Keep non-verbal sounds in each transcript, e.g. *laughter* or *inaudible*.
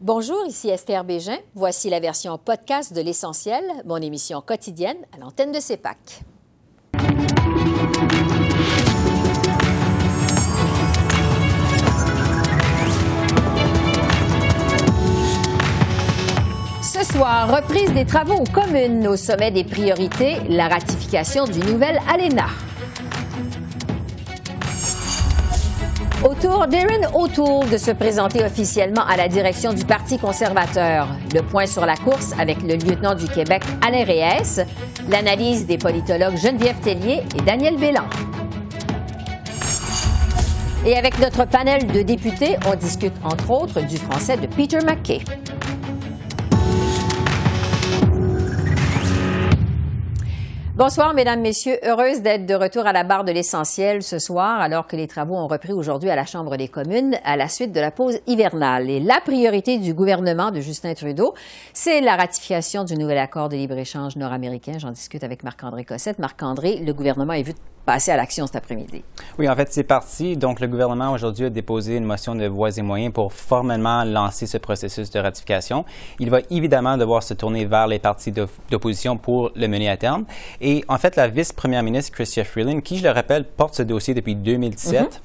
Bonjour, ici Esther Bégin. Voici la version podcast de L'Essentiel, mon émission quotidienne à l'antenne de CEPAC. Ce soir, reprise des travaux aux communes au sommet des priorités, la ratification du nouvel ALENA. Autour d'Erin O'Toole de se présenter officiellement à la direction du Parti conservateur. Le point sur la course avec le lieutenant du Québec Alain Reyes, l'analyse des politologues Geneviève Tellier et Daniel Bélan. Et avec notre panel de députés, on discute entre autres du français de Peter McKay. Bonsoir, Mesdames, Messieurs. Heureuse d'être de retour à la barre de l'essentiel ce soir, alors que les travaux ont repris aujourd'hui à la Chambre des communes à la suite de la pause hivernale. Et la priorité du gouvernement de Justin Trudeau, c'est la ratification du nouvel accord de libre-échange nord-américain. J'en discute avec Marc-André Cossette. Marc-André, le gouvernement est vu passer à l'action cet après-midi. Oui, en fait, c'est parti. Donc, le gouvernement aujourd'hui a déposé une motion de voies et moyens pour formellement lancer ce processus de ratification. Il va évidemment devoir se tourner vers les partis d'opposition pour le mener à terme. Et en fait, la vice-première ministre Chrystia Freeland, qui, je le rappelle, porte ce dossier depuis 2017,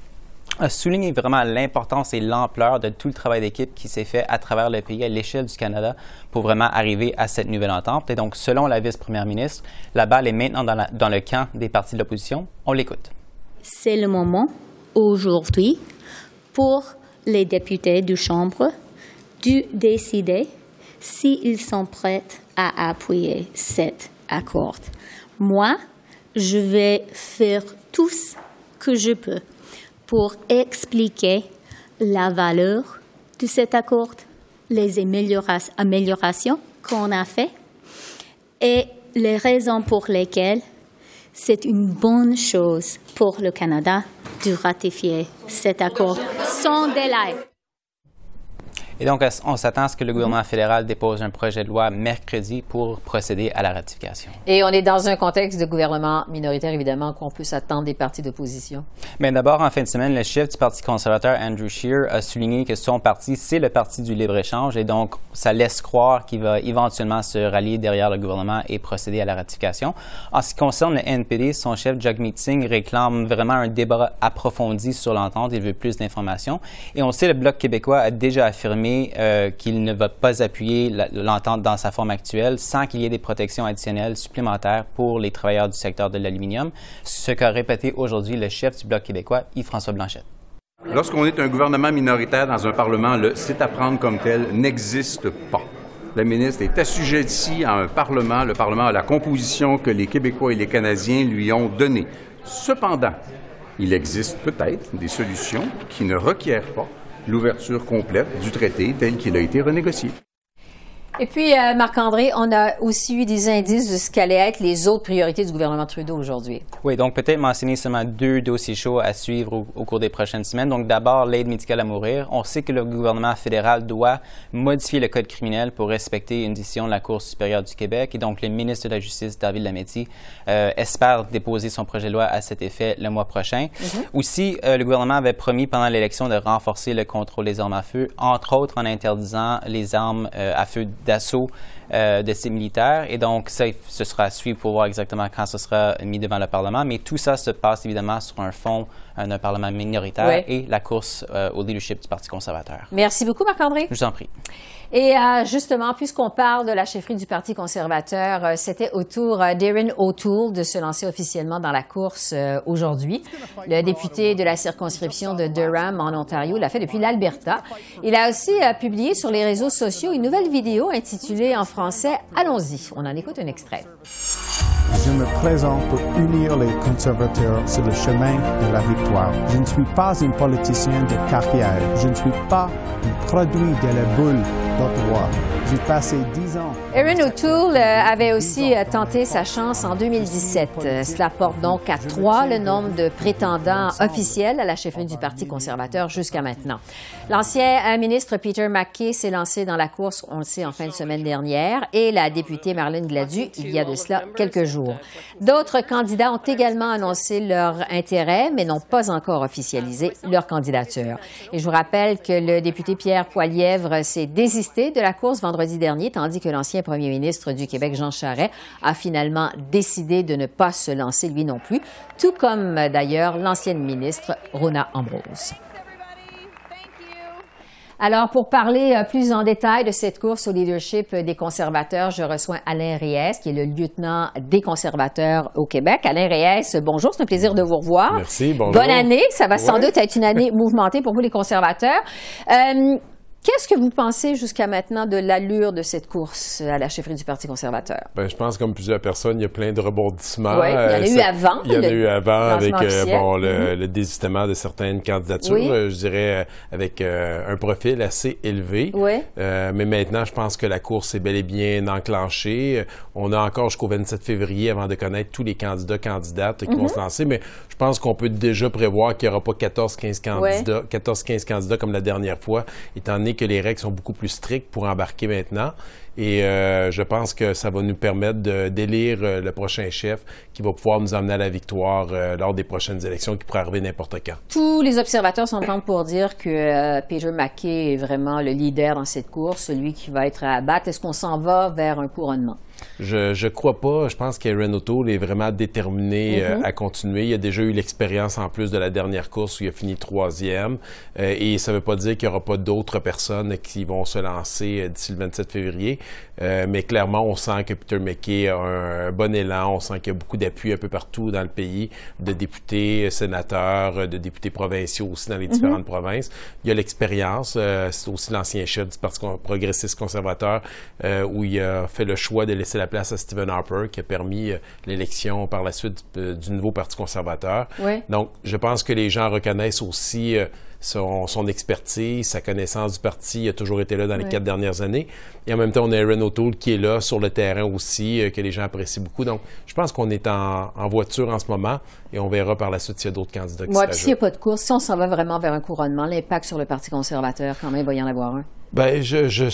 a souligné vraiment l'importance et l'ampleur de tout le travail d'équipe qui s'est fait à travers le pays, à l'échelle du Canada, pour vraiment arriver à cette nouvelle entente. Et donc, selon la vice-première ministre, la balle est maintenant dans, dans le camp des partis de l'opposition. On l'écoute. C'est le moment, aujourd'hui, pour les députés du Chambre de décider s'ils sont prêts à appuyer cet accord. Moi, je vais faire tout ce que je peux pour expliquer la valeur de cet accord, les améliorations qu'on a fait et les raisons pour lesquelles c'est une bonne chose pour le Canada de ratifier cet accord sans délai. Et donc, on s'attend à ce que le gouvernement fédéral dépose un projet de loi mercredi pour procéder à la ratification. Et on est dans un contexte de gouvernement minoritaire, évidemment, qu'on peut s'attendre des partis d'opposition. Mais d'abord, en fin de semaine, le chef du Parti conservateur, Andrew Scheer, a souligné que son parti, c'est le parti du libre-échange et donc ça laisse croire qu'il va éventuellement se rallier derrière le gouvernement et procéder à la ratification. En ce qui concerne le NPD, son chef, Jagmeet Singh, réclame vraiment un débat approfondi sur l'entente. Il veut plus d'informations. Et on sait, le Bloc québécois a déjà affirmé euh, qu'il ne va pas appuyer l'entente dans sa forme actuelle sans qu'il y ait des protections additionnelles supplémentaires pour les travailleurs du secteur de l'aluminium, ce qu'a répété aujourd'hui le chef du Bloc québécois, Yves-François Blanchette. Lorsqu'on est un gouvernement minoritaire dans un Parlement, le c'est à prendre comme tel n'existe pas. Le ministre est assujetti à un Parlement. Le Parlement a la composition que les Québécois et les Canadiens lui ont donnée. Cependant, il existe peut-être des solutions qui ne requièrent pas l'ouverture complète du traité tel qu'il a été renégocié. Et puis, euh, Marc-André, on a aussi eu des indices de ce qu'allaient être les autres priorités du gouvernement Trudeau aujourd'hui. Oui, donc peut-être mentionner seulement deux dossiers chauds à suivre au, cours des prochaines semaines. Donc d'abord, l'aide médicale à mourir. On sait que le gouvernement fédéral doit modifier le code criminel pour respecter une décision de la Cour supérieure du Québec. Et donc le ministre de la Justice, David Lametti, euh, espère déposer son projet de loi à cet effet le mois prochain. Mm-hmm. Aussi, euh, le gouvernement avait promis pendant l'élection de renforcer le contrôle des armes à feu, entre autres en interdisant les armes à feu d'assaut euh, de ces militaires. Et donc, ça, ce sera à suivre pour voir exactement quand ce sera mis devant le Parlement. Mais tout ça se passe évidemment sur un fond d'un Parlement minoritaire et la course euh, au leadership du Parti conservateur. Merci beaucoup, Marc-André. Je vous en prie. Et euh, justement, puisqu'on parle de la chefferie du Parti conservateur, euh, c'était au tour d'Erin O'Toole de se lancer officiellement dans la course aujourd'hui. Le député de la circonscription de Durham en Ontario l'a fait depuis l'Alberta. Il a aussi publié sur les réseaux sociaux une nouvelle vidéo intitulée en français Allons-y. On en écoute un extrait. Je me présente pour unir les conservateurs sur le chemin de la victoire. Je ne suis pas un politicien de carrière. Je ne suis pas un produit de la boule d'Ottawa. J'ai passé dix ans. Erin O'Toole euh, avait aussi euh, tenté sa chance en 2017. Euh, cela porte donc à trois le nombre de prétendants officiels à la chefferie du Parti conservateur jusqu'à maintenant. L'ancien ministre Peter McKay s'est lancé dans la course, on le sait, en fin de semaine dernière, et la députée Marlène Gladu il y a de cela quelques jours. D'autres candidats ont également annoncé leur intérêt, mais n'ont pas encore officialisé leur candidature. Et je vous rappelle que le député Pierre Poilièvre s'est désisté désisté de la course vendredi dernier, tandis que l'ancien premier ministre du Québec, Jean Charest, a finalement décidé de ne pas se lancer lui non plus, tout comme d'ailleurs l'ancienne ministre Rona Ambrose. Alors, pour parler euh, plus en détail de cette course au leadership des conservateurs, je reçois Alain Reyes, qui est le lieutenant des conservateurs au Québec. Alain Reyes, bonjour, c'est un plaisir de vous revoir. Merci, bonjour. Bonne année, ça va sans doute être une année mouvementée pour vous les conservateurs. Euh, Qu'est-ce que vous pensez jusqu'à maintenant de l'allure de cette course à la chefferie du Parti conservateur? Ben, je pense, comme plusieurs personnes, il y a plein de rebondissements. Oui, il y en a eu Euh, avant. Il y en a eu avant avec euh, bon, le, Mhm. le désistement de certaines candidatures, Oui. euh, je dirais, avec un profil assez élevé. Oui. Mais maintenant, je pense que la course est bel et bien enclenchée. On a encore jusqu'au 27 février avant de connaître tous les candidats, candidates qui Mhm. vont se lancer. Mais je pense qu'on peut déjà prévoir qu'il n'y aura pas 14-15 candidats, 14-15 candidats comme la dernière fois, étant donné que les règles sont beaucoup plus strictes pour embarquer maintenant. Et euh, je pense que ça va nous permettre de- d'élire euh, le prochain chef qui va pouvoir nous emmener à la victoire euh, lors des prochaines élections qui pourraient arriver n'importe quand. Tous les observateurs s'entendent pour dire que euh, Peter MacKay est vraiment le leader dans cette course, celui qui va être à battre. Est-ce qu'on s'en va vers un couronnement? Je, je crois pas. Je pense qu'Aaron O'Toole est vraiment déterminé euh, à continuer. Il a déjà eu l'expérience en plus de la dernière course où il a fini troisième. Euh, et ça veut pas dire qu'il y aura pas d'autres personnes qui vont se lancer euh, d'ici le 27 février. Euh, mais clairement, on sent que Peter McKay a un, un bon élan. On sent qu'il y a beaucoup d'appui un peu partout dans le pays, de députés, euh, sénateurs, euh, de députés provinciaux aussi dans les différentes provinces. Il y a l'expérience. euh, c'est aussi l'ancien chef du Parti progressiste conservateur euh, où il a fait le choix de laisser la place à Stephen Harper qui a permis l'élection par la suite du, du nouveau Parti conservateur. Donc, je pense que les gens reconnaissent aussi son, son expertise, sa connaissance du parti. A toujours été là dans les quatre dernières années. Et en même temps, on a Aaron O'Toole qui est là sur le terrain aussi, euh, que les gens apprécient beaucoup. Donc, je pense qu'on est en, en voiture en ce moment et on verra par la suite s'il y a d'autres candidats qui Moi, s'il n'y a pas de course, si on s'en va vraiment vers un couronnement, l'impact sur le Parti conservateur, quand même, il va y en avoir un. Ben, je, je,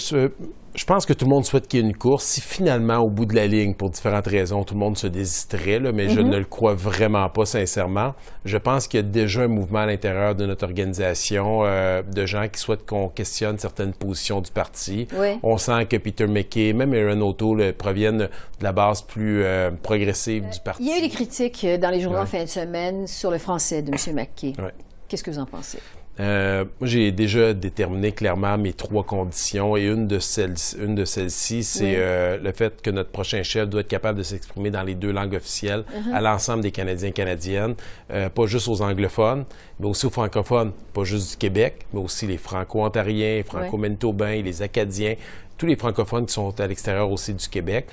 je pense que tout le monde souhaite qu'il y ait une course. Si finalement, au bout de la ligne, pour différentes raisons, tout le monde se désisterait, là, mais je ne le crois vraiment pas sincèrement. Je pense qu'il y a déjà un mouvement à l'intérieur de notre organisation euh, de gens qui souhaitent qu'on questionne certaines positions du parti. Oui. On sent que Peter McKay, même Aaron O'Toole, euh, proviennent de la base plus euh, progressive du parti. Il y a eu des critiques dans les journaux en fin de semaine sur le français de M. McKay. Ouais. Qu'est-ce que vous en pensez? Euh, j'ai déjà déterminé clairement mes trois conditions et une de celles, une de celles-ci, c'est Oui. euh, le fait que notre prochain chef doit être capable de s'exprimer dans les deux langues officielles Uh-huh. à l'ensemble des Canadiens et Canadiennes, euh, pas juste aux anglophones, mais aussi aux francophones, pas juste du Québec, mais aussi les franco-ontariens, les franco-manitobains, les acadiens, tous les francophones qui sont à l'extérieur aussi du Québec.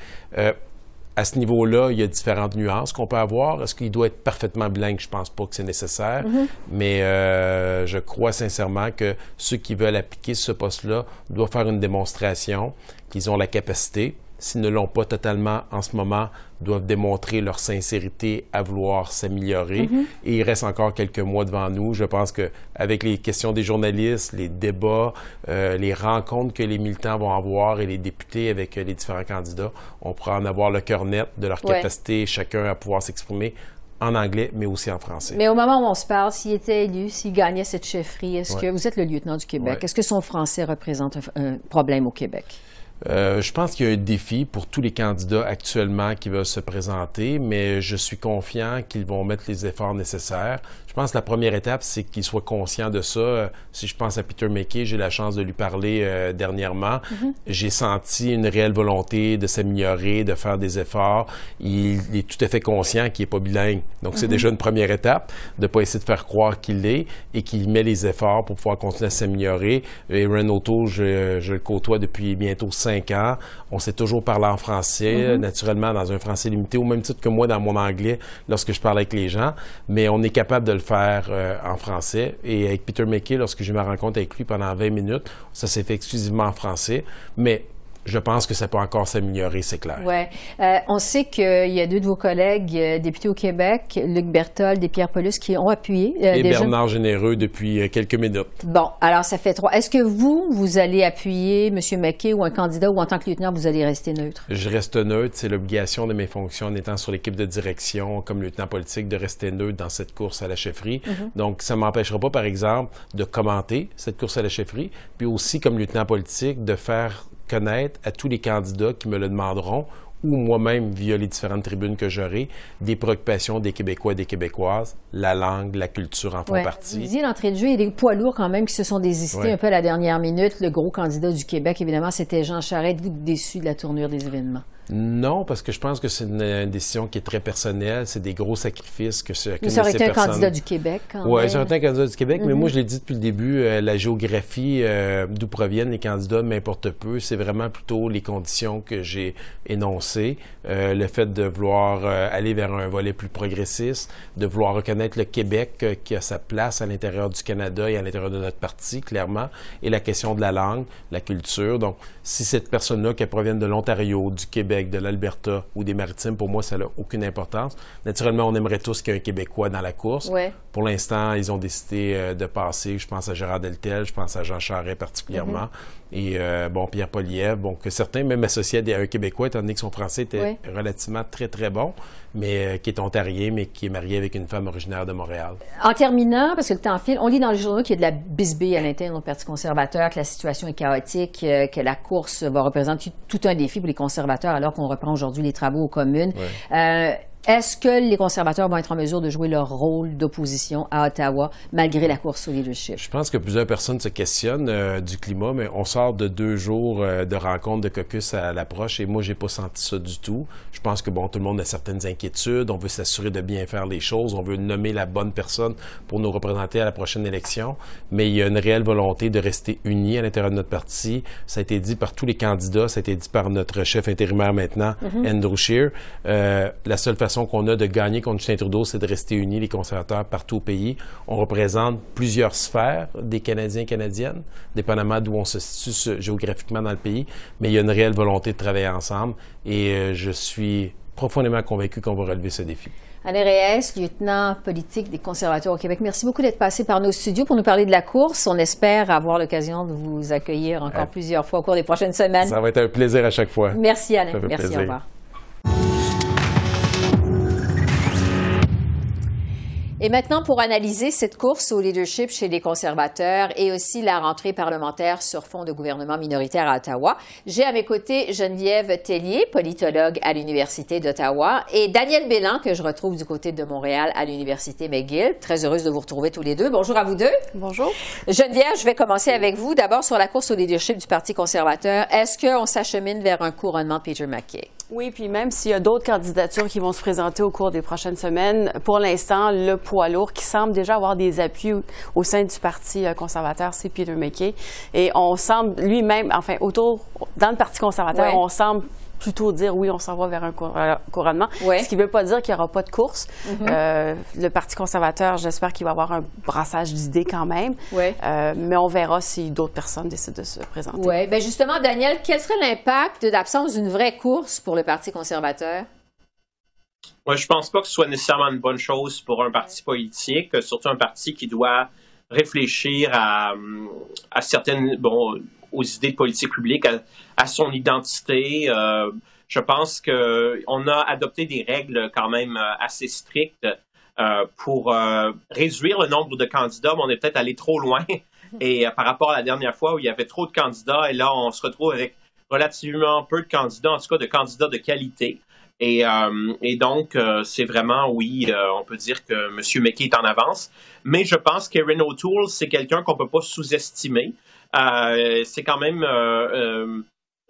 À ce niveau-là, il y a différentes nuances qu'on peut avoir. Est-ce qu'il doit être parfaitement bilingue? Je pense pas que c'est nécessaire. Mais euh, je crois sincèrement que ceux qui veulent appliquer ce poste-là doivent faire une démonstration qu'ils ont la capacité. S'ils ne l'ont pas totalement en ce moment, doivent démontrer leur sincérité à vouloir s'améliorer. Et il reste encore quelques mois devant nous. Je pense que avec les questions des journalistes, les débats, euh, les rencontres que les militants vont avoir et les députés avec euh, les différents candidats, on pourra en avoir le cœur net de leur Ouais. capacité chacun à pouvoir s'exprimer en anglais, mais aussi en français. Mais au moment où on se parle, s'il était élu, s'il gagnait cette chefferie, est-ce Ouais. que vous êtes le lieutenant du Québec? Ouais. Est-ce que son français représente un, un problème au Québec? Euh, je pense qu'il y a un défi pour tous les candidats actuellement qui veulent se présenter, mais je suis confiant qu'ils vont mettre les efforts nécessaires. Je pense que la première étape, c'est qu'ils soient conscients de ça. Euh, Si je pense à Peter McKay, j'ai la chance de lui parler euh, dernièrement. J'ai senti une réelle volonté de s'améliorer, de faire des efforts. Il, il est tout à fait conscient qu'il n'est pas bilingue. Donc, c'est déjà une première étape de pas essayer de faire croire qu'il l'est et qu'il met les efforts pour pouvoir continuer à s'améliorer. Aaron O'Toole, je, je le côtoie depuis bientôt cinq ans. On s'est toujours parlé en français, naturellement dans un français limité, au même titre que moi dans mon anglais lorsque je parle avec les gens. Mais on est capable de le faire euh, en français. Et avec Peter McKay, lorsque j'ai eu ma rencontre avec lui pendant 20 minutes, ça s'est fait exclusivement en français. Mais je pense que ça peut encore s'améliorer, c'est clair. Ouais. Euh, on sait qu'il y a deux de vos collègues euh, députés au Québec, Luc Berthold et Pierre Paulus, qui ont appuyé. Euh, et Bernard Généreux depuis quelques minutes. Bon, alors ça fait trois. Est-ce que vous, vous allez appuyer M. McKay ou un candidat ou en tant que lieutenant, vous allez rester neutre? Je reste neutre. C'est l'obligation de mes fonctions en étant sur l'équipe de direction comme lieutenant politique de rester neutre dans cette course à la chefferie. Mhm. Donc, ça ne m'empêchera pas, par exemple, de commenter cette course à la chefferie, puis aussi comme lieutenant politique de faire connaître à tous les candidats qui me le demanderont ou moi-même via les différentes tribunes que j'aurai, des préoccupations des Québécois et des Québécoises, la langue, la culture en font partie. Vous disiez l'entrée de jeu, il y a des poids lourds quand même qui se sont désistés un peu à la dernière minute. Le gros candidat du Québec, évidemment, c'était Jean Charest. Vous déçu de la tournure des événements? Non, parce que je pense que c'est une, décision qui est très personnelle. C'est des gros sacrifices que, ce, que ça aurait été un candidat du Québec. Oui, ça aurait été un candidat du Québec, mais moi, mm-hmm. je l'ai dit depuis le début, euh, la géographie euh, d'où proviennent les candidats m'importe peu. C'est vraiment plutôt les conditions que j'ai énoncées. Euh, le fait de vouloir aller vers un volet plus progressiste, de vouloir reconnaître le Québec qui a sa place à l'intérieur du Canada et à l'intérieur de notre parti, clairement, et la question de la langue, la culture. Donc, si cette personne-là, qui provient de l'Ontario, du Québec, de l'Alberta ou des Maritimes, pour moi, ça n'a aucune importance. Naturellement, on aimerait tous qu'il y ait un Québécois dans la course. Pour l'instant, ils ont décidé euh, de passer. Je pense à Gérard Deltel, je pense à Jean Charest particulièrement. Mm-hmm. Et euh, bon, Pierre Poliev, bon, que certains même associés à un Québécois, étant donné que son français était relativement très, très bon, mais euh, qui est ontarien, mais qui est marié avec une femme originaire de Montréal. En terminant, parce que le temps file, on lit dans les journaux qu'il y a de la bisbille à l'intérieur du Parti conservateur, que la situation est chaotique, que la course va représenter tout un défi pour les conservateurs alors qu'on reprend aujourd'hui les travaux aux communes. Euh, est-ce que les conservateurs vont être en mesure de jouer leur rôle d'opposition à Ottawa malgré la course au leadership? Je pense que plusieurs personnes se questionnent euh, du climat, mais on sort de deux jours euh, de rencontres de caucus à l'approche et moi, j'ai pas senti ça du tout. Je pense que, bon, tout le monde a certaines inquiétudes. On veut s'assurer de bien faire les choses. On veut nommer la bonne personne pour nous représenter à la prochaine élection. Mais il y a une réelle volonté de rester unis à l'intérieur de notre parti. Ça a été dit par tous les candidats. Ça a été dit par notre chef intérimaire maintenant, mm-hmm. Andrew Scheer. Euh, la seule façon qu'on a de gagner contre Justin Trudeau, c'est de rester unis, les conservateurs, partout au pays. On représente plusieurs sphères des Canadiens et Canadiennes, dépendamment d'où on se situe géographiquement dans le pays, mais il y a une réelle volonté de travailler ensemble et euh, je suis profondément convaincu qu'on va relever ce défi. Alain Reyes, lieutenant politique des conservateurs au Québec, merci beaucoup d'être passé par nos studios pour nous parler de la course. On espère avoir l'occasion de vous accueillir encore plusieurs fois au cours des prochaines semaines. Ça va être un plaisir à chaque fois. Merci Alain. Merci, au revoir. Et maintenant, pour analyser cette course au leadership chez les conservateurs et aussi la rentrée parlementaire sur fond de gouvernement minoritaire à Ottawa, j'ai à mes côtés Geneviève Tellier, politologue à l'Université d'Ottawa, et Daniel Bélan, que je retrouve du côté de Montréal à l'Université McGill. Très heureuse de vous retrouver tous les deux. Bonjour à vous deux. Bonjour. Geneviève, je vais commencer avec vous. D'abord, sur la course au leadership du Parti conservateur, est-ce qu'on s'achemine vers un couronnement Peter MacKay? Oui, puis même s'il y a d'autres candidatures qui vont se présenter au cours des prochaines semaines, pour l'instant, le poids lourd qui semble déjà avoir des appuis au sein du Parti euh, conservateur, c'est Peter McKay. Et on semble lui-même, enfin, autour, dans le Parti conservateur, on semble plutôt dire oui, on s'en va vers un couronnement. Ce qui ne veut pas dire qu'il n'y aura pas de course. Mm-hmm. Euh, le Parti conservateur, j'espère qu'il va avoir un brassage d'idées quand même. Euh, mais on verra si d'autres personnes décident de se présenter. Oui. Bien justement, Daniel, quel serait l'impact de l'absence d'une vraie course pour le Parti conservateur? Moi, je pense pas que ce soit nécessairement une bonne chose pour un parti politique, surtout un parti qui doit réfléchir à, à certaines, bon, aux idées de politique publique, à, son identité. Euh, je pense qu'on a adopté des règles quand même euh, assez strictes euh, pour réduire le nombre de candidats, mais on est peut-être allé trop loin. *laughs* Et par rapport à la dernière fois où il y avait trop de candidats, et là, on se retrouve avec relativement peu de candidats, en tout cas de candidats de qualité. Et, donc, c'est vraiment, oui, on peut dire que M. McKay est en avance. Mais je pense qu'Erin O'Toole, c'est quelqu'un qu'on ne peut pas sous-estimer. Euh, c'est quand même euh,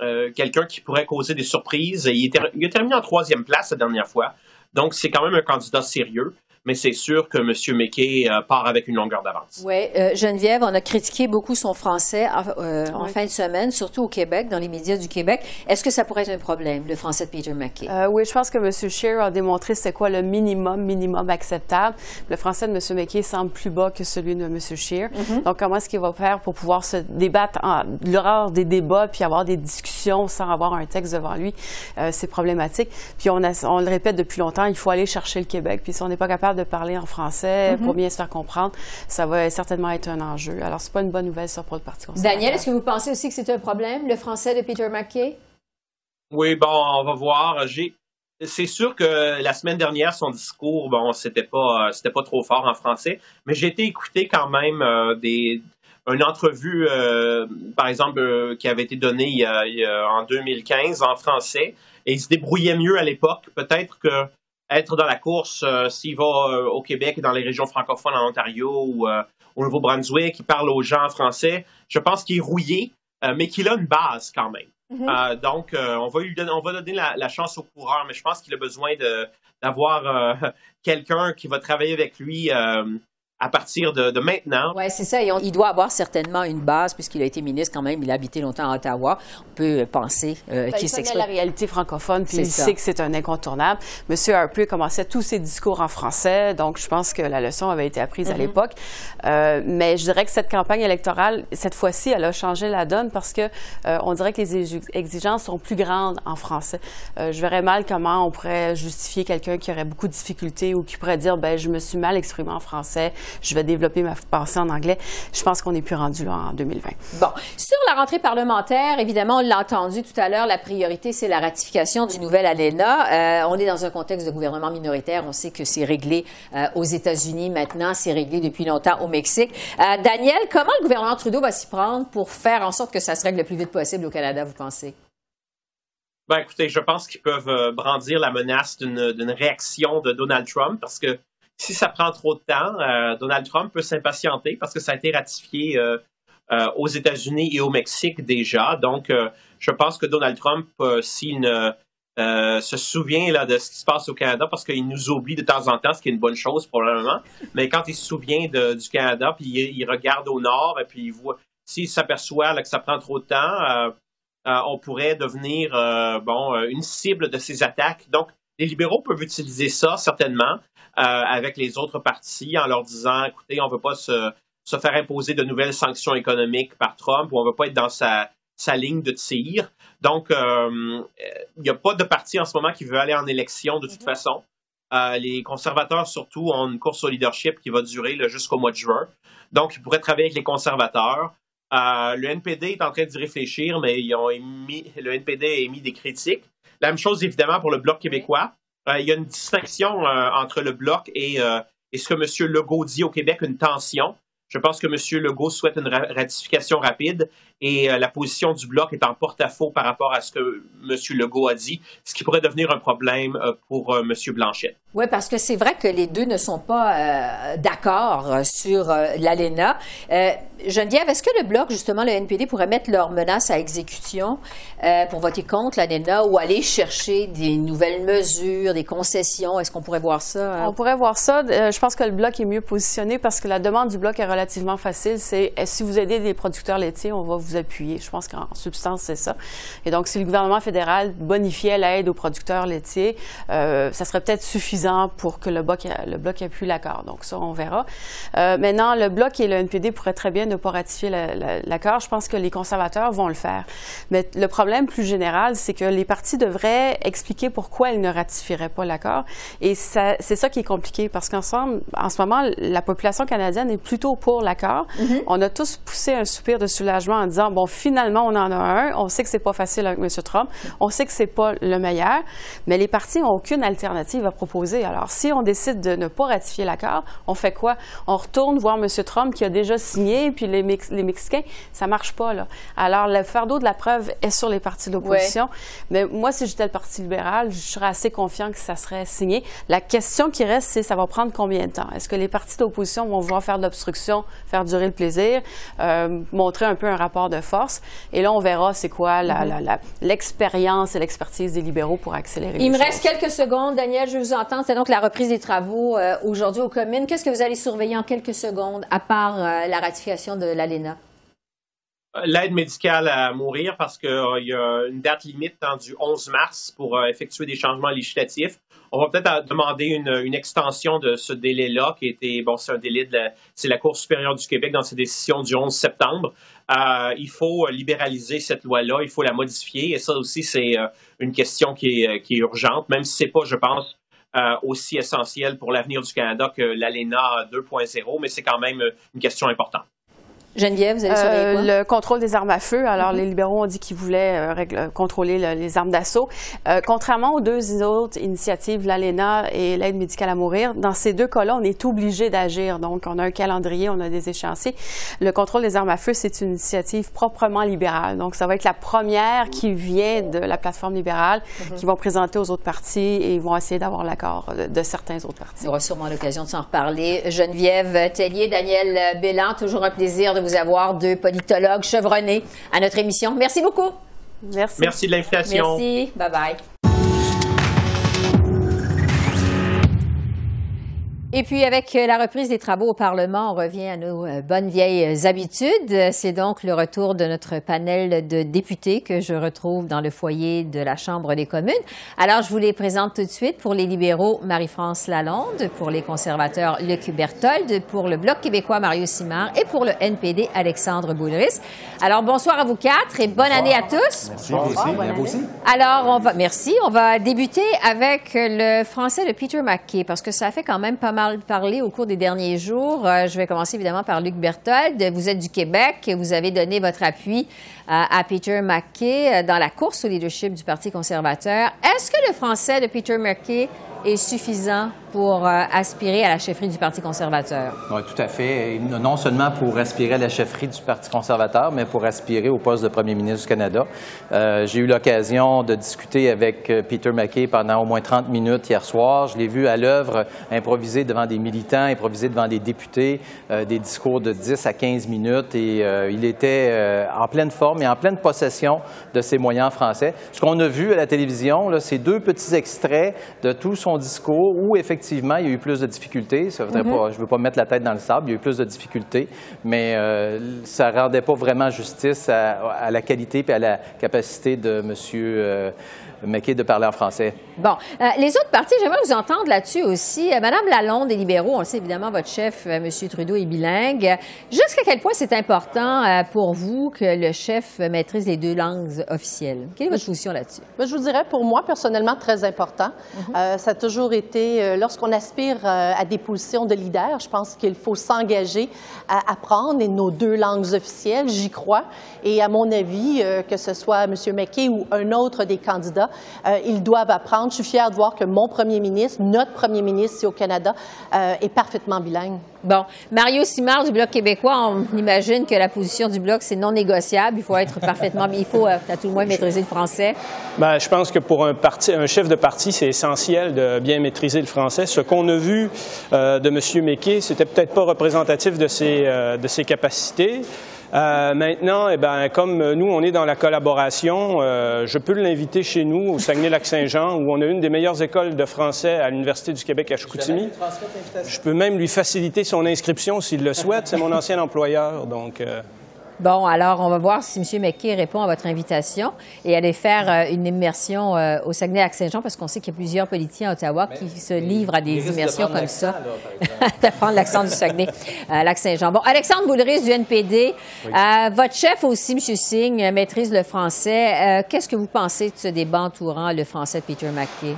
euh, quelqu'un qui pourrait causer des surprises. Il, il a terminé en troisième place la dernière fois. Donc, c'est quand même un candidat sérieux. Mais c'est sûr que M. McKay euh, part avec une longueur d'avance. Oui, euh, Geneviève, on a critiqué beaucoup son français euh, en fin de semaine, surtout au Québec, dans les médias du Québec. Est-ce que ça pourrait être un problème, le français de Peter McKay? oui, je pense que M. Scheer a démontré c'est quoi le minimum, minimum acceptable. Le français de M. McKay semble plus bas que celui de M. Scheer. Mm-hmm. Donc, comment est-ce qu'il va faire pour pouvoir se débattre en l'horreur des débats puis avoir des discussions sans avoir un texte devant lui? c'est problématique. Puis, on, on le répète depuis longtemps, il faut aller chercher le Québec. Puis, si on n'est pas capable de parler en français pour mhm. bien se faire comprendre, ça va certainement être un enjeu. Alors, c'est pas une bonne nouvelle, ça, pour le Parti conservateur. Daniel, est-ce que vous pensez aussi que c'est un problème, le français de Peter McKay? Oui, bon, on va voir. C'est sûr que la semaine dernière, son discours, bon, c'était pas, c'était pas trop fort en français, mais j'ai été écouté quand même euh, des, une entrevue, euh, par exemple, euh, qui avait été donnée en 2015 en français, et il se débrouillait mieux à l'époque. Peut-être que être dans la course, euh, s'il va euh, au Québec et dans les régions francophones en Ontario ou euh, au Nouveau-Brunswick, qui parle aux gens français, je pense qu'il est rouillé, mais qu'il a une base quand même. Mm-hmm. donc, on va lui donner, on va donner la, chance au coureur, mais je pense qu'il a besoin d'avoir *laughs* quelqu'un qui va travailler avec lui à partir de, maintenant. Oui, c'est ça. il doit avoir certainement une base, puisqu'il a été ministre quand même, il a habité longtemps à Ottawa. On peut penser euh, ben, qu'il s'exprime. la réalité francophone, puis il sait que c'est un incontournable. Monsieur Harper commençait tous ses discours en français, donc je pense que la leçon avait été apprise à mm-hmm. l'époque. Euh, mais je dirais que cette campagne électorale, cette fois-ci, elle a changé la donne parce que euh, on dirait que les exigences sont plus grandes en français. Euh, je verrais mal comment on pourrait justifier quelqu'un qui aurait beaucoup de difficultés ou qui pourrait dire, ben je me suis mal exprimé en français, je vais développer ma pensée en anglais. Je pense qu'on n'est plus rendu là en 2020. Bon, sur la rentrée parlementaire, évidemment, on l'a entendu tout à l'heure, la priorité, c'est la ratification du nouvel ALENA. Euh, on est dans un contexte de gouvernement minoritaire. On sait que c'est réglé euh, aux États-Unis maintenant, c'est réglé depuis longtemps au Mexique. Euh, Daniel, comment le gouvernement Trudeau va s'y prendre pour faire en sorte que ça se règle le plus vite possible au Canada, vous pensez? Ben, écoutez, je pense qu'ils peuvent brandir la menace d'une réaction de Donald Trump parce que si ça prend trop de temps, euh, Donald Trump peut s'impatienter parce que ça a été ratifié euh, euh, aux États-Unis et au Mexique déjà. Donc, je pense que Donald Trump, s'il se souvient là, de ce qui se passe au Canada, parce qu'il nous oublie de temps en temps, ce qui est une bonne chose probablement, mais quand il se souvient du Canada, puis il, regarde au nord, et puis s'il s'aperçoit que ça prend trop de temps, on pourrait devenir bon une cible de ces attaques. Donc, les libéraux peuvent utiliser ça certainement. Euh, avec les autres partis en leur disant, écoutez, on ne veut pas se, se, faire imposer de nouvelles sanctions économiques par Trump ou on ne veut pas être dans sa, sa ligne de tir. Donc, euh, il n'y a pas de parti en ce moment qui veut aller en élection de toute mm-hmm. façon. Euh, les conservateurs, surtout, ont une course au leadership qui va durer jusqu'au mois de juin. Donc, ils pourraient travailler avec les conservateurs. le NPD est en train d'y réfléchir, mais ils ont émis, le NPD a émis des critiques. La même chose, évidemment, pour le Bloc québécois. Euh, il y a une distinction euh, entre le bloc et, euh, et ce que M. Legault dit au Québec, une tension. Je pense que M. Legault souhaite une ratification rapide et la position du bloc est en porte-à-faux par rapport à ce que M. Legault a dit, ce qui pourrait devenir un problème pour M. Blanchet. Oui, parce que c'est vrai que les deux ne sont pas d'accord sur l'ALENA. Geneviève, est-ce que le Bloc, justement, le NPD, pourrait mettre leur menace à exécution euh, pour voter contre l'ANENA ou aller chercher des nouvelles mesures, des concessions? Est-ce qu'on pourrait voir ça? On pourrait voir ça. Euh, je pense que le Bloc est mieux positionné parce que la demande du Bloc est relativement facile. C'est si vous aidez des producteurs laitiers, on va vous appuyer. Je pense qu'en substance, c'est ça. Et donc, si le gouvernement fédéral bonifiait l'aide aux producteurs laitiers, euh, ça serait peut-être suffisant pour que le Bloc, le bloc appuie l'accord. Donc, ça, on verra. maintenant, le Bloc et le NPD pourraient très bien ne pas ratifier l'accord. Je pense que les conservateurs vont le faire. Mais le problème plus général, c'est que les partis devraient expliquer pourquoi ils ne ratifieraient pas l'accord. Et c'est ça qui est compliqué parce qu'ensemble, en ce moment, la population canadienne est plutôt pour l'accord. Mm-hmm. On a tous poussé un soupir de soulagement en disant, bon, finalement, on en a un. On sait que c'est pas facile avec M. Trump. On sait que c'est pas le meilleur. Mais les partis n'ont aucune alternative à proposer. Alors, si on décide de ne pas ratifier l'accord, on fait quoi? On retourne voir M. Trump qui a déjà signé puis les, les Mexicains, ça marche pas. Là. Alors, le fardeau de la preuve est sur les partis d'opposition. Mais moi, si j'étais le Parti libéral, je serais assez confiant que ça serait signé. La question qui reste, c'est ça va prendre combien de temps? Est-ce que les partis d'opposition vont vouloir faire de l'obstruction, faire durer le plaisir, euh, montrer un peu un rapport de force? Et là, on verra c'est quoi mm-hmm. l'expérience et l'expertise des libéraux pour accélérer Il me reste quelques secondes, Daniel, je vous entends. C'est donc la reprise des travaux euh, aujourd'hui aux communes. Qu'est-ce que vous allez surveiller en quelques secondes, à part euh, la ratification de l'ALENA? l'aide médicale à mourir parce qu'il y a une date limite hein, du 11 mars pour euh, effectuer des changements législatifs. On va peut-être demander une, extension de ce délai-là, qui était, bon, c'est un délai de la, c'est la Cour supérieure du Québec dans ses décisions du 11 septembre. Il faut libéraliser cette loi-là, il faut la modifier, et ça aussi, c'est une question qui est, qui est urgente, même si c'est pas, je pense, aussi essentiel pour l'avenir du Canada que l'ALENA 2.0, mais c'est quand même une question importante. Geneviève, vous allez surveiller euh? Le contrôle des armes à feu. Alors, mm-hmm. les libéraux ont dit qu'ils voulaient euh, euh, contrôler les armes d'assaut. contrairement aux deux autres initiatives, l'ALENA et l'aide médicale à mourir, dans ces deux cas-là, on est obligé d'agir. Donc, on a un calendrier, on a des échéanciers. Le contrôle des armes à feu, c'est une initiative proprement libérale. Donc, ça va être la première qui vient de la plateforme libérale, mm-hmm. qui vont présenter aux autres partis et ils vont essayer d'avoir l'accord de, certains autres partis. On aura sûrement l'occasion de s'en reparler. Geneviève Tellier, Daniel Bélan, toujours un plaisir de vous avoir deux politologues chevronnés à notre émission. Merci beaucoup. Merci. Merci de l'invitation. Merci. Bye bye. Et puis, avec euh, la reprise des travaux au Parlement, on revient à nos euh, bonnes vieilles habitudes. C'est donc le retour de notre panel de députés que je retrouve dans le foyer de la Chambre des communes. Alors, je vous les présente tout de suite. Pour les libéraux, Marie-France Lalonde. Pour les conservateurs, Luc Berthold. Pour le Bloc québécois, Mario Simard. Et pour le NPD, Alexandre Boulris. Alors, bonsoir à vous quatre et bonne année à tous. Merci, merci. aussi. Alors, on va, merci. On va débuter avec le français de Peter McKay parce que ça fait quand même pas mal parlé au cours des derniers jours. Euh, je vais commencer évidemment par Luc Berthold. Vous êtes du Québec. Vous avez donné votre appui euh, à Peter MacKay euh, dans la course au leadership du Parti conservateur. Est-ce que le français de Peter MacKay est suffisant? Pour euh, aspirer à la chefferie du Parti conservateur. Oui, tout à fait. non seulement pour aspirer à la chefferie du Parti conservateur, mais pour aspirer au poste de premier ministre du Canada. Euh, j'ai eu l'occasion de discuter avec euh, Peter MacKay pendant au moins 30 minutes hier soir. Je l'ai vu à l'œuvre improviser devant des militants, improviser devant des députés, des discours de 10 à 15 minutes et il était en pleine forme et en pleine possession de ses moyens français. Ce qu'on a vu à la télévision, c'est deux petits extraits de tout son discours où effectivement effectivement, il y a eu plus de difficultés. Ça mhm. pas, je ne veux pas mettre la tête dans le sable. Il y a eu plus de difficultés, mais euh, ça ne rendait pas vraiment justice à, la qualité et à la capacité de M. Euh, McKay de parler en français. Bon. Euh, les autres partis, j'aimerais vous entendre là-dessus aussi. Madame Lalonde des libéraux, on le sait évidemment, votre chef, M. Trudeau, est bilingue. Jusqu'à quel point c'est important pour vous que le chef maîtrise les deux langues officielles? Quelle est votre position là-dessus? Je vous dirais, pour moi, personnellement, très important. Mhm. ça a toujours été, lorsqu'on aspire euh, à des positions de leader, je pense qu'il faut s'engager à apprendre nos deux langues officielles, j'y crois. Et à mon avis, euh, que ce soit M. McKay ou un autre des candidats, euh, ils doivent apprendre. Je suis fière de voir que mon premier ministre, notre premier ministre ici au Canada, est parfaitement bilingue. Bon. Mario Simard du Bloc québécois, on imagine que la position du Bloc, c'est non négociable. Il faut être parfaitement, il faut à tout le moins maîtriser le français. Bien, je pense que pour un, parti, un chef de parti, c'est essentiel de bien maîtriser le français. Ce qu'on a vu euh, de M. Méquet, c'était peut-être pas représentatif de ses, euh, de ses capacités. Euh, maintenant, eh ben, comme nous, on est dans la collaboration, je peux l'inviter chez nous, au Saguenay-Lac-Saint-Jean, où on a une des meilleures écoles de français à l'Université du Québec à Chicoutimi. Je peux même lui faciliter son inscription s'il le souhaite. C'est mon ancien employeur, donc... Bon, alors on va voir si M. McKay répond à votre invitation et aller faire euh, une immersion euh, au Saguenay-Lac-Saint-Jean parce qu'on sait qu'il y a plusieurs politiciens à Ottawa qui se livrent à des immersions comme ça. *laughs* D'apprendre l'accent du Saguenay-Lac-Saint-Jean. Euh, bon, Alexandre Boulris du NPD, votre chef aussi, M. Singh, maîtrise le français. Qu'est-ce que vous pensez de ce débat entourant le français de Peter McKay?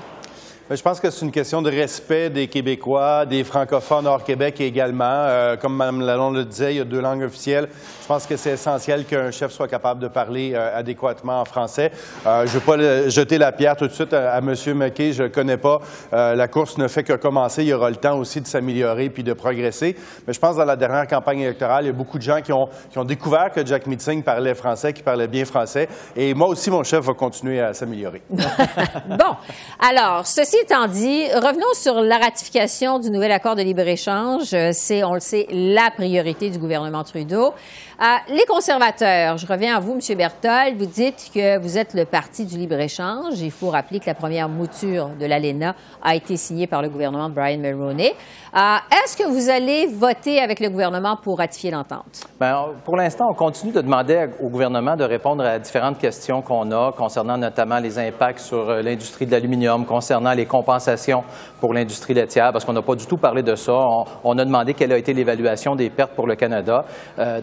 Je pense que c'est une question de respect des Québécois, des francophones hors Québec également. Euh, comme Mme Lalonde le disait, il y a deux langues officielles. Je pense que c'est essentiel qu'un chef soit capable de parler euh, adéquatement en français. Euh, je ne vais pas jeter la pierre tout de suite à, M. McKay. Je ne connais pas. la course ne fait que commencer. Il y aura le temps aussi de s'améliorer puis de progresser. Mais je pense que dans la dernière campagne électorale, il y a beaucoup de gens qui ont, qui ont découvert que Jack Meeting parlait français, qui parlait bien français. Et moi aussi, mon chef va continuer à s'améliorer. *laughs* bon. Alors, ceci étant dit, revenons sur la ratification du nouvel accord de libre-échange. Euh, c'est, on le sait, la priorité du gouvernement Trudeau. Euh, les conservateurs, je reviens à vous, M. Berthold, vous dites que vous êtes le parti du libre-échange. Il faut rappeler que la première mouture de l'ALENA a été signée par le gouvernement de Brian Mulroney. Euh, est-ce que vous allez voter avec le gouvernement pour ratifier l'entente? Bien, pour l'instant, on continue de demander au gouvernement de répondre à différentes questions qu'on a concernant notamment les impacts sur euh, l'industrie de l'aluminium, concernant les compensations pour l'industrie laitière, parce qu'on n'a pas du tout parlé de ça. On, a demandé quelle a été l'évaluation des pertes pour le Canada.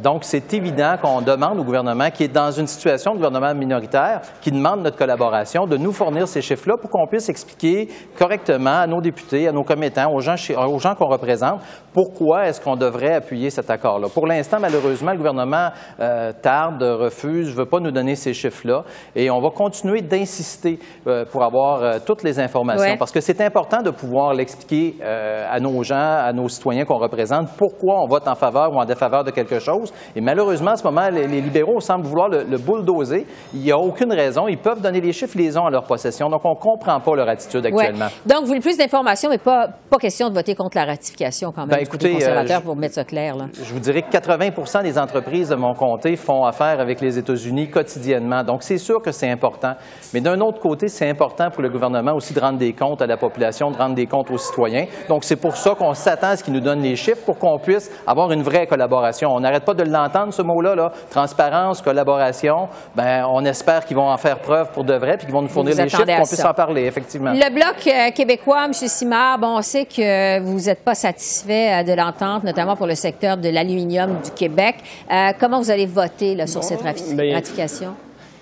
donc, c'est c'est évident qu'on demande au gouvernement, qui est dans une situation de gouvernement minoritaire, qui demande notre collaboration, de nous fournir ces chiffres-là pour qu'on puisse expliquer correctement à nos députés, à nos commettants, aux gens, aux gens qu'on représente, pourquoi est-ce qu'on devrait appuyer cet accord-là. Pour l'instant, malheureusement, le gouvernement euh, tarde, refuse, ne veut pas nous donner ces chiffres-là, et on va continuer d'insister euh, pour avoir euh, toutes les informations, parce que c'est important de pouvoir l'expliquer à nos gens, à nos citoyens qu'on représente, pourquoi on vote en faveur ou en défaveur de quelque chose. Et malheureusement, à ce moment, les, libéraux semblent vouloir le, bulldozer. Il n'y a aucune raison. Ils peuvent donner les chiffres, les ont à leur possession. Donc, on ne comprend pas leur attitude actuellement. Donc, vous voulez plus d'informations, mais pas, pas question de voter contre la ratification quand même ben, écoutez, du conservateur euh, pour mettre ça clair. Là. Je vous dirais que 80% des entreprises de mon comté font affaire avec les États-Unis quotidiennement. Donc, c'est sûr que c'est important. Mais d'un autre côté, c'est important pour le gouvernement aussi de rendre des comptes à la population, de rendre des comptes aux citoyens. Donc, c'est pour ça qu'on s'attend à ce qu'ils nous donnent les chiffres pour qu'on puisse avoir une vraie collaboration. On n'arrête pas de l'entendre ce mot-là, transparence, collaboration, ben, on espère qu'ils vont en faire preuve pour de vrai, puis qu'ils vont nous fournir les chiffres, qu'on puisse en parler, effectivement. Le Bloc euh, québécois, M. Simard, bon, on sait que vous n'êtes pas satisfait euh, de l'entente, notamment pour le secteur de l'aluminium du Québec. Euh, comment vous allez voter sur cette ben, ratification?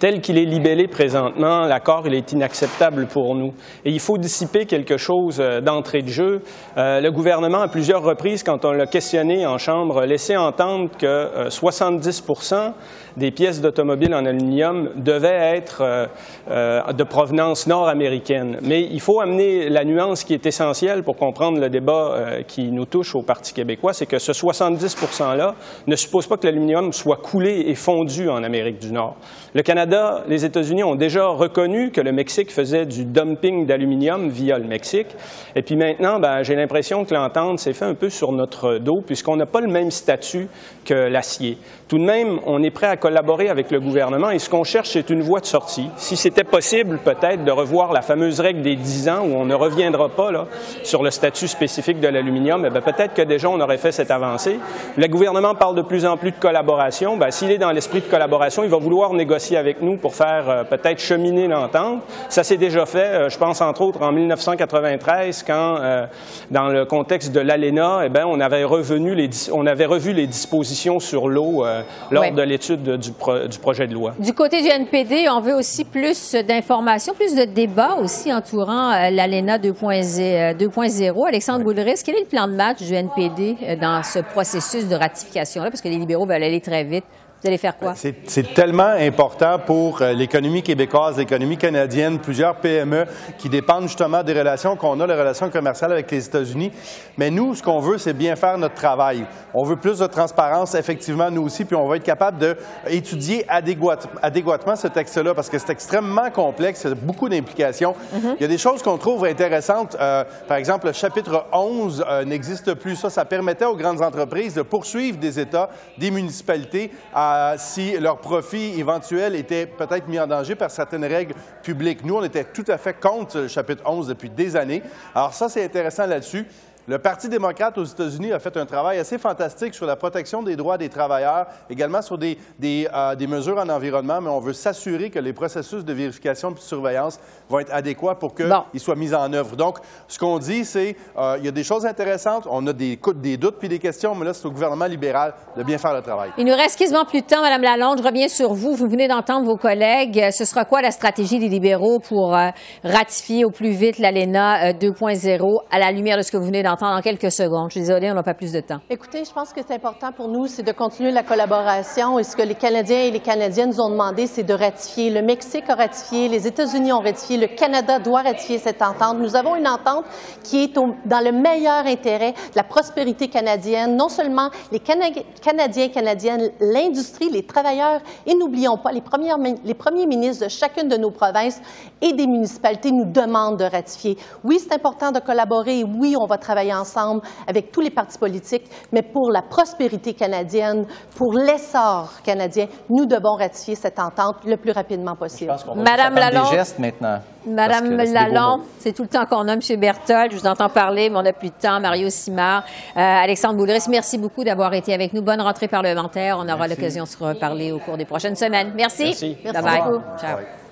Tel qu'il est libellé présentement, l'accord est inacceptable pour nous. Et il faut dissiper quelque chose euh, d'entrée de jeu. Euh, le gouvernement, à plusieurs reprises, quand on l'a questionné en Chambre, laissait entendre que 70% euh, des pièces d'automobile en aluminium devaient être de provenance nord-américaine. Mais il faut amener la nuance qui est essentielle pour comprendre le débat qui nous touche au Parti québécois, c'est que ce 70 %-là ne suppose pas que l'aluminium soit coulé et fondu en Amérique du Nord. Le Canada, les États-Unis ont déjà reconnu que le Mexique faisait du dumping d'aluminium via le Mexique. Et puis maintenant, ben, j'ai l'impression que l'entente s'est fait un peu sur notre dos, puisqu'on n'a pas le même statut que l'acier. Tout de même, on est prêt à collaborer avec le gouvernement et ce qu'on cherche, c'est une voie de sortie. Si c'était possible, peut-être, de revoir la fameuse règle des 10 ans où on ne reviendra pas là, sur le statut spécifique de l'aluminium, eh peut-être que déjà on aurait fait cette avancée. Le gouvernement parle de plus en plus de collaboration. Ben, S'il est dans l'esprit de collaboration, il va vouloir négocier avec nous pour faire euh, peut-être cheminer l'entente. Ça s'est déjà fait, euh, je pense entre autres en 1993, quand, euh, dans le contexte de l'ALENA, eh on, avait revenu les, on avait revu les dispositions sur l'eau lors de l'étude du, du, projet de loi. Du côté du NPD, on veut aussi plus d'informations, plus de débats aussi entourant l'ALENA 2.0. Alexandre Boulris, quel est le plan de match du NPD dans ce processus de ratification-là? Parce que les libéraux veulent aller très vite. Vous allez faire quoi? C'est tellement important pour euh, l'économie québécoise, l'économie canadienne, plusieurs PME qui dépendent justement des relations qu'on a, les relations commerciales avec les États-Unis. Mais nous, ce qu'on veut, c'est bien faire notre travail. On veut plus de transparence, effectivement, nous aussi, puis on va être capable d'étudier adéquatement ce texte-là parce que c'est extrêmement complexe, il y a beaucoup d'implications. Mm-hmm. Il y a des choses qu'on trouve intéressantes. Euh, par exemple, le chapitre 11 euh, n'existe plus. Ça, ça permettait aux grandes entreprises de poursuivre des États, des municipalités à si leur profit éventuel était peut-être mis en danger par certaines règles publiques. Nous, on était tout à fait contre le chapitre 11 depuis des années. Alors ça, c'est intéressant là-dessus. Le Parti démocrate aux États-Unis a fait un travail assez fantastique sur la protection des droits des travailleurs, également sur des, des, euh, des mesures en environnement, mais on veut s'assurer que les processus de vérification et de surveillance vont être adéquats pour qu'ils soient mis en œuvre. Donc, ce qu'on dit, c'est euh, il y a des choses intéressantes, on a des, des doutes puis des questions, mais là, c'est au gouvernement libéral de bien faire le travail. Il nous reste quasiment plus de temps, Mme Lalonde. Je reviens sur vous. Vous venez d'entendre vos collègues. Ce sera quoi la stratégie des libéraux pour euh, ratifier au plus vite l'ALENA 2.0 à la lumière de ce que vous venez d'entendre? En quelques secondes. Je suis désolée, on n'a pas plus de temps. Écoutez, je pense que c'est important pour nous, c'est de continuer la collaboration. Et ce que les Canadiens et les Canadiennes nous ont demandé, c'est de ratifier. Le Mexique a ratifié, les États-Unis ont ratifié, le Canada doit ratifier cette entente. Nous avons une entente qui est dans le meilleur intérêt de la prospérité canadienne, non seulement les Canadiens et Canadiennes, l'industrie, les travailleurs, et n'oublions pas, les, premières, les premiers ministres de chacune de nos provinces et des municipalités nous demandent de ratifier. Oui, c'est important de collaborer. Oui, on va travailler ensemble avec tous les partis politiques, mais pour la prospérité canadienne, pour l'essor canadien, nous devons ratifier cette entente le plus rapidement possible. Madame Lalonde, des gestes maintenant. Madame Lalonde, c'est tout le temps qu'on a. M. Berthold, je vous entends parler, mais on n'a plus de temps. Mario Simard, euh, Alexandre Boulris, merci beaucoup d'avoir été avec nous. Bonne rentrée parlementaire. On aura l'occasion de se reparler au cours des prochaines semaines. Merci. Merci. Bye bye. Ciao.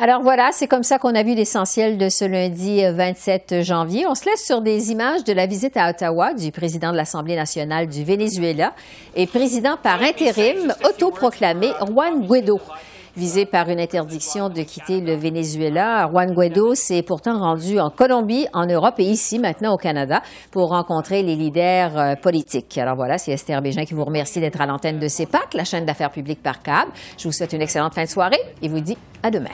Alors voilà, c'est comme ça qu'on a vu l'essentiel de ce lundi 27 euh, janvier. On se laisse sur des images de la visite à Ottawa du président de l'Assemblée nationale du Venezuela et président par intérim autoproclamé Juan Guaido. Visé par une interdiction de quitter le Venezuela, Juan Guaido s'est pourtant rendu en Colombie, en Europe et ici maintenant au Canada pour rencontrer les leaders euh, politiques. Alors voilà, c'est Esther Bégin qui vous remercie d'être à l'antenne de CEPAC, la chaîne d'affaires publiques par câble. Je vous souhaite une excellente fin de soirée et vous dis à demain.